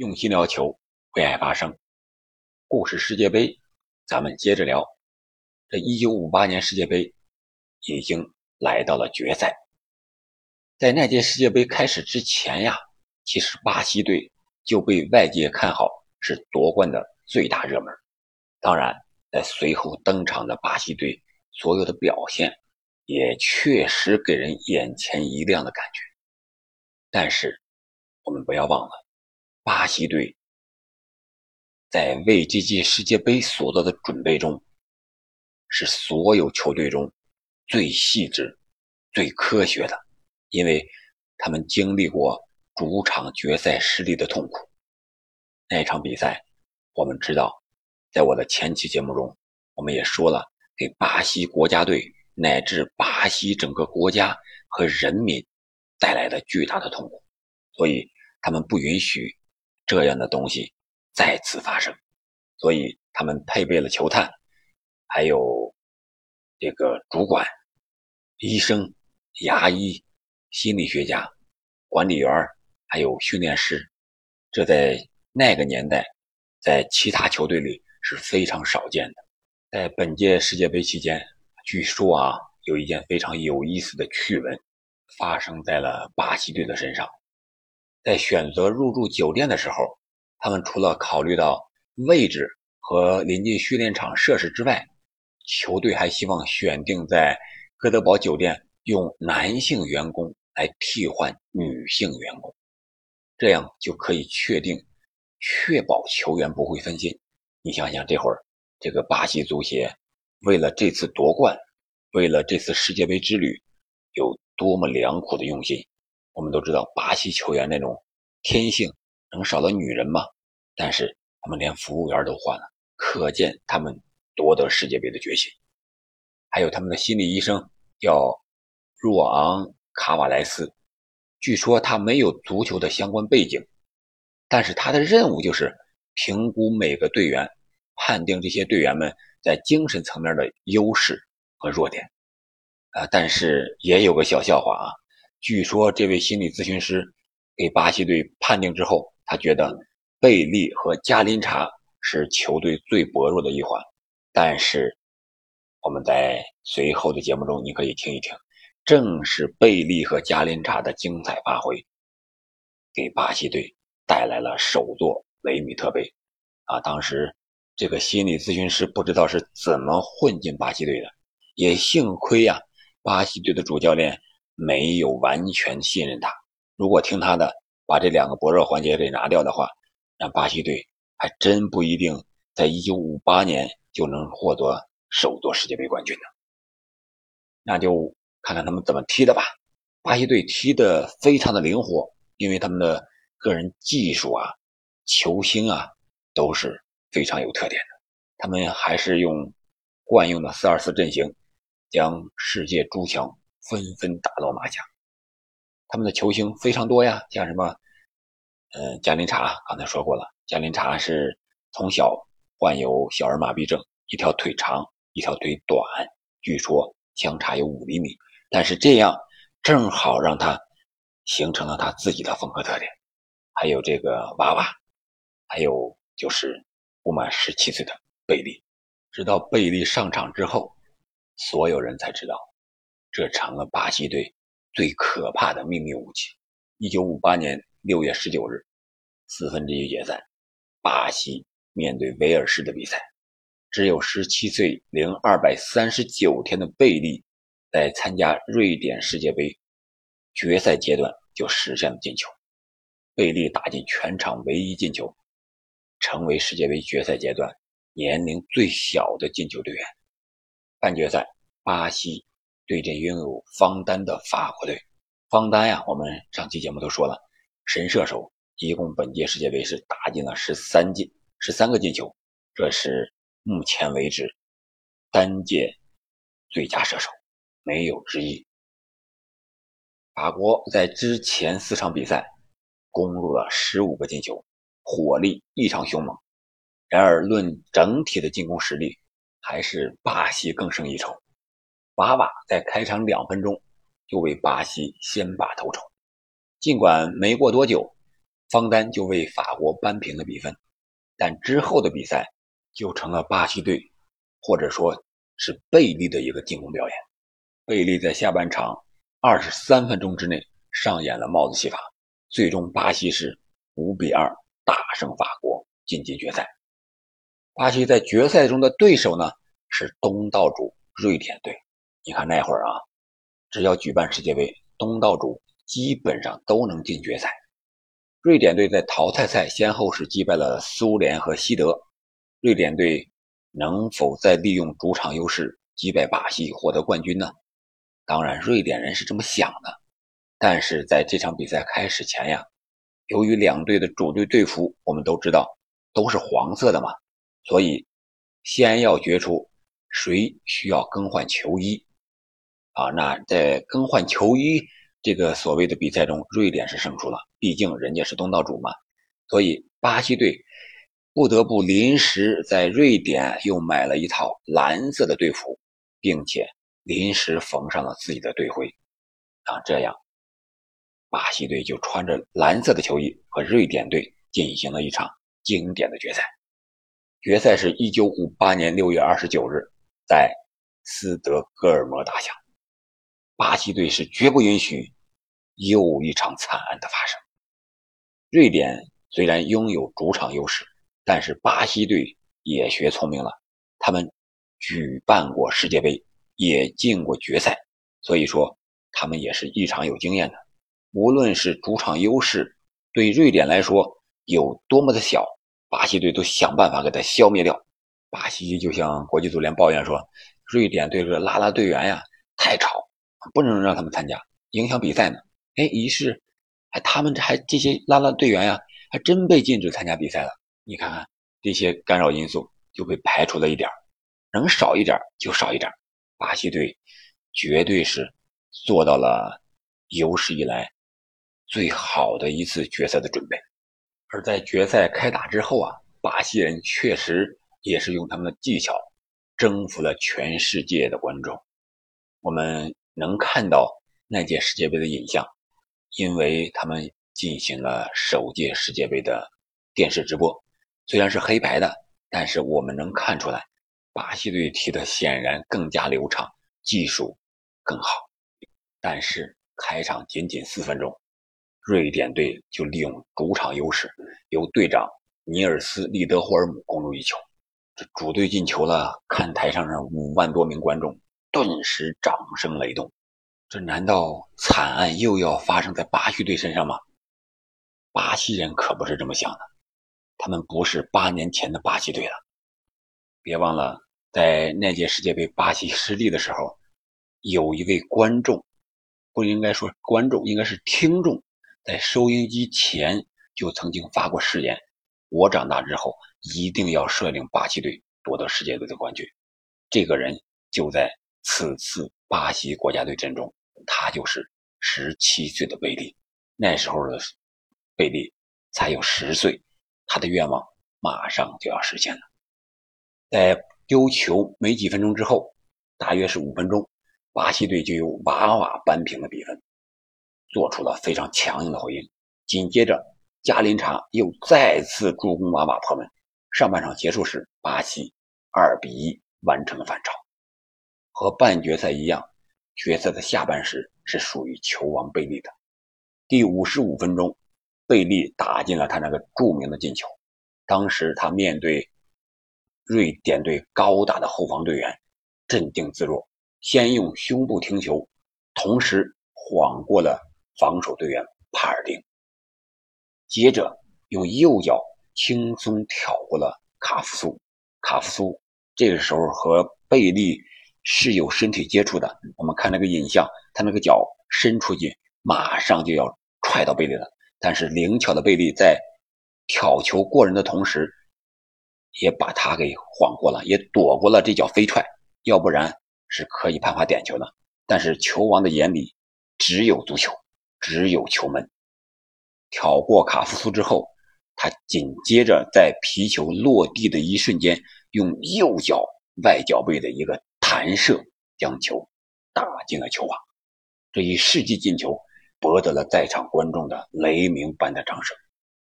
用心聊球，为爱发声。故事世界杯，咱们接着聊。这一九五八年世界杯已经来到了决赛。在那届世界杯开始之前呀，其实巴西队就被外界看好是夺冠的最大热门。当然，在随后登场的巴西队所有的表现，也确实给人眼前一亮的感觉。但是，我们不要忘了。巴西队在为这届世界杯所做的准备中，是所有球队中最细致、最科学的，因为他们经历过主场决赛失利的痛苦。那场比赛，我们知道，在我的前期节目中，我们也说了，给巴西国家队乃至巴西整个国家和人民带来的巨大的痛苦，所以他们不允许。这样的东西再次发生，所以他们配备了球探，还有这个主管、医生、牙医、心理学家、管理员，还有训练师。这在那个年代，在其他球队里是非常少见的。在本届世界杯期间，据说啊，有一件非常有意思的趣闻发生在了巴西队的身上。在选择入住酒店的时候，他们除了考虑到位置和临近训练场设施之外，球队还希望选定在哥德堡酒店用男性员工来替换女性员工，这样就可以确定确保球员不会分心。你想想，这会儿这个巴西足协为了这次夺冠，为了这次世界杯之旅，有多么良苦的用心。我们都知道巴西球员那种天性能少了女人吗？但是他们连服务员都换了，可见他们夺得世界杯的决心。还有他们的心理医生叫若昂·卡瓦莱斯，据说他没有足球的相关背景，但是他的任务就是评估每个队员，判定这些队员们在精神层面的优势和弱点。啊，但是也有个小笑话啊。据说这位心理咨询师给巴西队判定之后，他觉得贝利和加林查是球队最薄弱的一环。但是我们在随后的节目中，你可以听一听，正是贝利和加林查的精彩发挥，给巴西队带来了首座雷米特杯。啊，当时这个心理咨询师不知道是怎么混进巴西队的，也幸亏呀，巴西队的主教练。没有完全信任他。如果听他的，把这两个薄弱环节给拿掉的话，那巴西队还真不一定在1958年就能获得首座世界杯冠军呢。那就看看他们怎么踢的吧。巴西队踢得非常的灵活，因为他们的个人技术啊、球星啊都是非常有特点的。他们还是用惯用的4-2-4阵型，将世界诸强。纷纷打落马甲，他们的球星非常多呀，像什么，呃，加林查，刚才说过了，加林查是从小患有小儿麻痹症，一条腿长，一条腿短，据说相差有五厘米，但是这样正好让他形成了他自己的风格特点。还有这个娃娃，还有就是不满十七岁的贝利，直到贝利上场之后，所有人才知道。这成了巴西队最可怕的秘密武器。一九五八年六月十九日，四分之一决赛，巴西面对威尔士的比赛，只有十七岁零二百三十九天的贝利，在参加瑞典世界杯决赛阶段就实现了进球。贝利打进全场唯一进球，成为世界杯决赛阶段年龄最小的进球队员。半决赛，巴西。对阵拥有方丹的法国队，方丹呀，我们上期节目都说了，神射手，一共本届世界杯是打进了十三进，十三个进球，这是目前为止单届最佳射手，没有之一。法国在之前四场比赛攻入了十五个进球，火力异常凶猛，然而论整体的进攻实力，还是巴西更胜一筹。娃娃在开场两分钟就为巴西先拔头筹，尽管没过多久，方丹就为法国扳平了比分。但之后的比赛就成了巴西队，或者说是贝利的一个进攻表演。贝利在下半场二十三分钟之内上演了帽子戏法，最终巴西是五比二大胜法国，晋级决赛。巴西在决赛中的对手呢是东道主瑞典队。你看那会儿啊，只要举办世界杯，东道主基本上都能进决赛。瑞典队在淘汰赛先后是击败了苏联和西德，瑞典队能否再利用主场优势击败巴西获得冠军呢？当然，瑞典人是这么想的，但是在这场比赛开始前呀，由于两队的主队队服我们都知道都是黄色的嘛，所以先要决出谁需要更换球衣啊。那在更换球衣。这个所谓的比赛中，瑞典是胜出了，毕竟人家是东道主嘛，所以巴西队不得不临时在瑞典又买了一套蓝色的队服，并且临时缝上了自己的队徽，啊，这样巴西队就穿着蓝色的球衣和瑞典队进行了一场经典的决赛。决赛是一九五八年六月二十九日在斯德哥尔摩打响。巴西队是绝不允许又一场惨案的发生。瑞典虽然拥有主场优势，但是巴西队也学聪明了，他们举办过世界杯，也进过决赛，所以说他们也是异常有经验的。无论是主场优势对瑞典来说有多么的小，巴西队都想办法给它消灭掉。巴西就向国际足联抱怨说：“瑞典队这拉拉队员呀，太吵。”不能让他们参加，影响比赛呢。哎，于是，还他们这还这些拉拉队员呀，还真被禁止参加比赛了。你看看这些干扰因素就被排除了一点能少一点就少一点巴西队绝对是做到了有史以来最好的一次决赛的准备。而在决赛开打之后啊，巴西人确实也是用他们的技巧征服了全世界的观众。我们。能看到那届世界杯的影像，因为他们进行了首届世界杯的电视直播，虽然是黑白的，但是我们能看出来，巴西队踢的显然更加流畅，技术更好。但是开场仅仅四分钟，瑞典队就利用主场优势，由队长尼尔斯·利德霍尔姆攻入一球，这主队进球了，看台上的五万多名观众。顿时掌声雷动，这难道惨案又要发生在巴西队身上吗？巴西人可不是这么想的，他们不是八年前的巴西队了。别忘了，在那届世界杯巴西失利的时候，有一位观众，不应该说观众，应该是听众，在收音机前就曾经发过誓言：我长大之后一定要率领巴西队夺得世界杯的冠军。这个人就在。此次巴西国家队阵中，他就是十七岁的贝利。那时候的贝利才有十岁，他的愿望马上就要实现了。在丢球没几分钟之后，大约是五分钟，巴西队就用娃娃扳平了比分，做出了非常强硬的回应。紧接着，加林查又再次助攻瓦瓦破门。上半场结束时，巴西二比一完成了反超。和半决赛一样，决赛的下半时是属于球王贝利的。第五十五分钟，贝利打进了他那个著名的进球。当时他面对瑞典队高大的后防队员，镇定自若，先用胸部停球，同时晃过了防守队员帕尔丁，接着用右脚轻松挑过了卡夫苏。卡夫苏这个时候和贝利。是有身体接触的。我们看那个影像，他那个脚伸出去，马上就要踹到贝利了。但是灵巧的贝利在挑球过人的同时，也把他给晃过了，也躲过了这脚飞踹。要不然是可以判罚点球的。但是球王的眼里只有足球，只有球门。挑过卡夫苏之后，他紧接着在皮球落地的一瞬间，用右脚外脚背的一个。弹射将球打进了球网，这一世纪进球博得了在场观众的雷鸣般的掌声。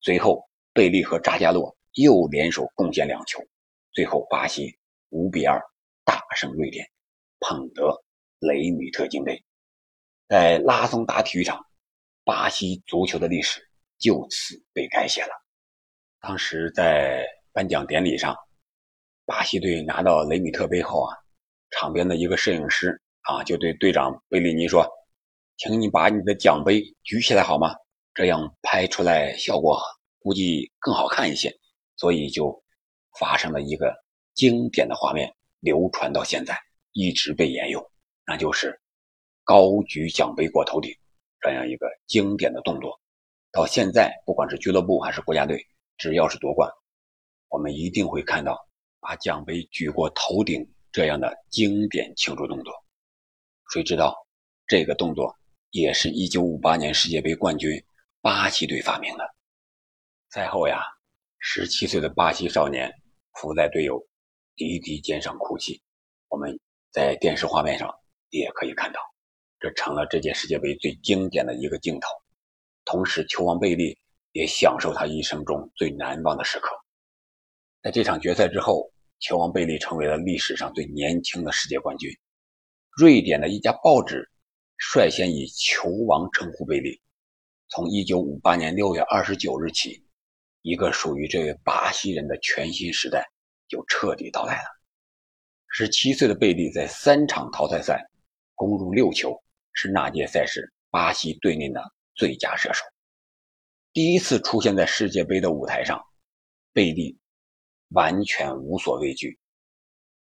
随后贝利和扎加洛又联手贡献两球，最后巴西五比二大胜瑞典，捧得雷米特金杯。在拉松达体育场，巴西足球的历史就此被改写了。当时在颁奖典礼上，巴西队拿到雷米特杯后啊，场边的一个摄影师啊就对队长贝利尼说：“请你把你的奖杯举起来好吗？这样拍出来效果估计更好看一些。”所以就发生了一个经典的画面，流传到现在，一直被沿用，那就是高举奖杯过头顶这样一个经典的动作。到现在，不管是俱乐部还是国家队，只要是夺冠，我们一定会看到把奖杯举过头顶这样的经典庆祝动作。谁知道这个动作也是一九五八年世界杯冠军巴西队发明的。赛后呀。十七岁的巴西少年伏在队友迪迪肩上哭泣，我们在电视画面上也可以看到，这成了这届世界杯最经典的一个镜头。同时，球王贝利也享受他一生中最难忘的时刻。在这场决赛之后，球王贝利成为了历史上最年轻的世界冠军。瑞典的一家报纸率先以“球王”称呼贝利。从1958年6月29日起。一个属于这位巴西人的全新时代就彻底到来了。十七岁的贝利在三场淘汰赛攻入六球，是那届赛事巴西队内的最佳射手。第一次出现在世界杯的舞台上，贝利完全无所畏惧。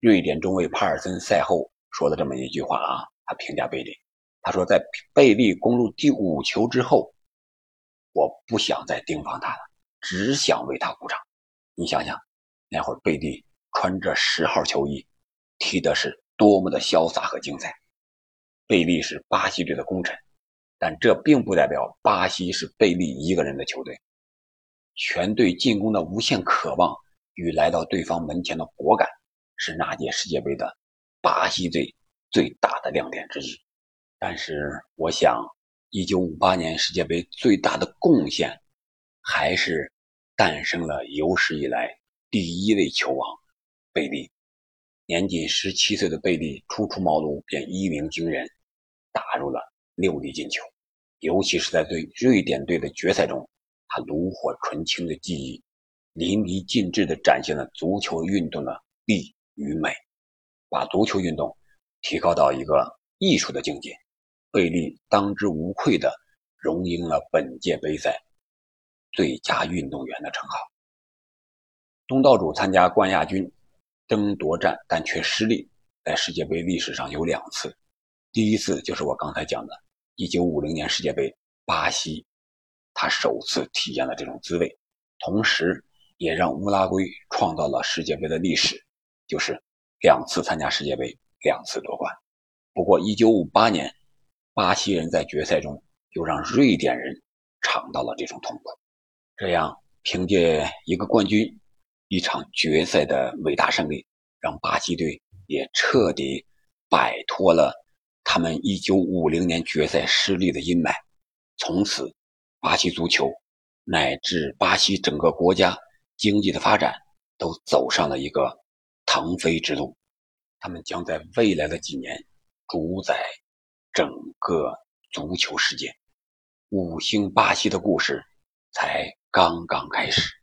瑞典中卫帕尔森赛后说了这么一句话啊，他评价贝利，他说：“在贝利攻入第五球之后，我不想再盯防他了。”只想为他鼓掌。你想想，那会儿贝利穿着十号球衣，踢的是多么的潇洒和精彩。贝利是巴西队的功臣，但这并不代表巴西是贝利一个人的球队。全队进攻的无限渴望与来到对方门前的果敢，是那届世界杯的巴西队最大的亮点之一。但是，我想，1958年世界杯最大的贡献。还是诞生了有史以来第一位球王贝利。年仅十七岁的贝利初出茅庐便一鸣惊人，打入了六粒进球。尤其是在对瑞典队的决赛中，他炉火纯青的技艺淋漓尽致地展现了足球运动的力与美，把足球运动提高到一个艺术的境界。贝利当之无愧地荣膺了本届杯赛。最佳运动员的称号。东道主参加冠亚军争夺战，但却失利，在世界杯历史上有两次。第一次就是我刚才讲的1950年世界杯，巴西，他首次体验了这种滋味，同时也让乌拉圭创造了世界杯的历史，就是两次参加世界杯，两次夺冠。不过1958年，巴西人在决赛中又让瑞典人尝到了这种痛苦。这样，凭借一个冠军、一场决赛的伟大胜利，让巴西队也彻底摆脱了他们1950年决赛失利的阴霾。从此，巴西足球乃至巴西整个国家经济的发展都走上了一个腾飞之路。他们将在未来的几年主宰整个足球世界。五星巴西的故事才。刚刚开始。